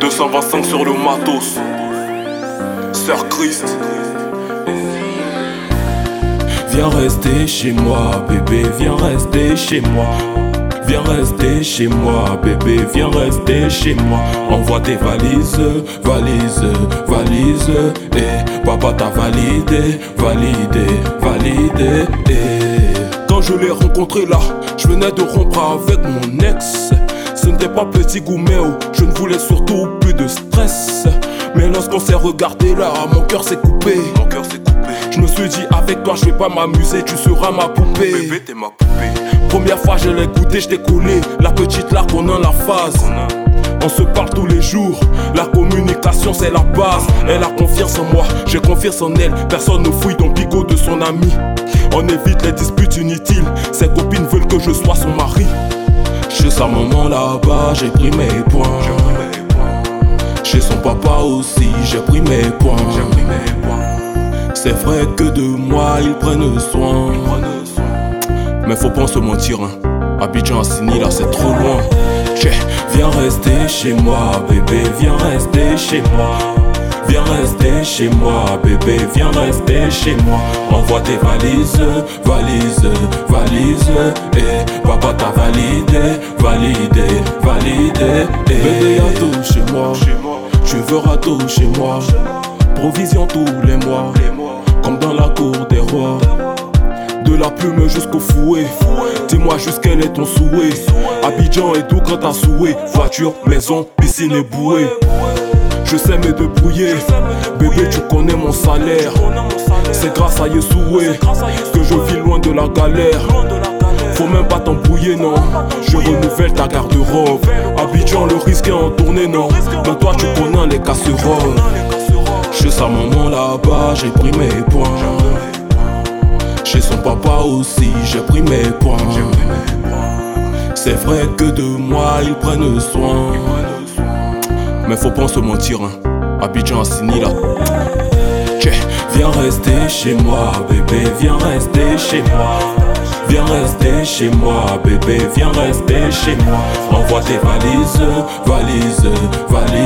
225 sur le matos. Sœur Christ. Viens rester chez moi, bébé, viens rester chez moi. Viens rester chez moi, bébé, viens rester chez moi. Envoie tes valises, valises, valises. Et papa t'a validé, validé, validé. Et quand je l'ai rencontré là, je venais de rompre avec mon ex. Ce n'était pas petit gouméo, je ne voulais surtout plus de stress. Mais lorsqu'on s'est regardé là, mon cœur s'est coupé. Mon cœur s'est coupé. Je me suis dit avec toi je vais pas m'amuser, tu seras ma poupée. Bébé, t'es ma poupée. Première fois je l'ai goûté, je t'ai collé. La petite là qu'on a la phase. On se parle tous les jours, la communication c'est la base. Elle a confiance en moi, j'ai confiance en elle. Personne ne fouille dans bigot de son ami. On évite les disputes inutiles. Ses copines veulent que je sois son mari. Chez sa maman là-bas, j'ai pris mes points. Chez son papa aussi, j'ai pris mes points. C'est vrai que de moi ils prennent soin. Mais faut pas se mentir, hein. Abidjan Assini là c'est trop loin. Viens rester chez moi, bébé, viens rester chez moi. Viens rester chez moi, bébé, viens rester chez moi. Envoie tes valises, valises, valises. Et papa t'a validé, validé, validé. Et bébé, y'a tout chez moi. Tu verras tout chez moi. Provision tous les mois, comme dans la cour des rois. De la plume jusqu'au fouet. Dis-moi juste quel est ton souhait. Abidjan et tout quand t'as souhait. Voiture, maison, piscine et bouée. Je sais me débrouiller. Bébé, tu connais mon salaire. C'est grâce à Yesoué que je vis loin de la galère. Faut même pas t'embrouiller, non. Je renouvelle ta garde-robe. Abidjan, le risque est en tournée, non. Mais toi, tu connais les casseroles. Chez sa maman là-bas, j'ai pris mes points. Papa aussi, j'ai pris mes points. C'est vrai que de moi, ils prennent soin. Mais faut pas se mentir, hein. Abidjan Assini là. Viens rester chez moi, bébé, viens rester chez moi. Viens rester chez moi, bébé, viens rester chez moi. Envoie tes valises, valises, valises.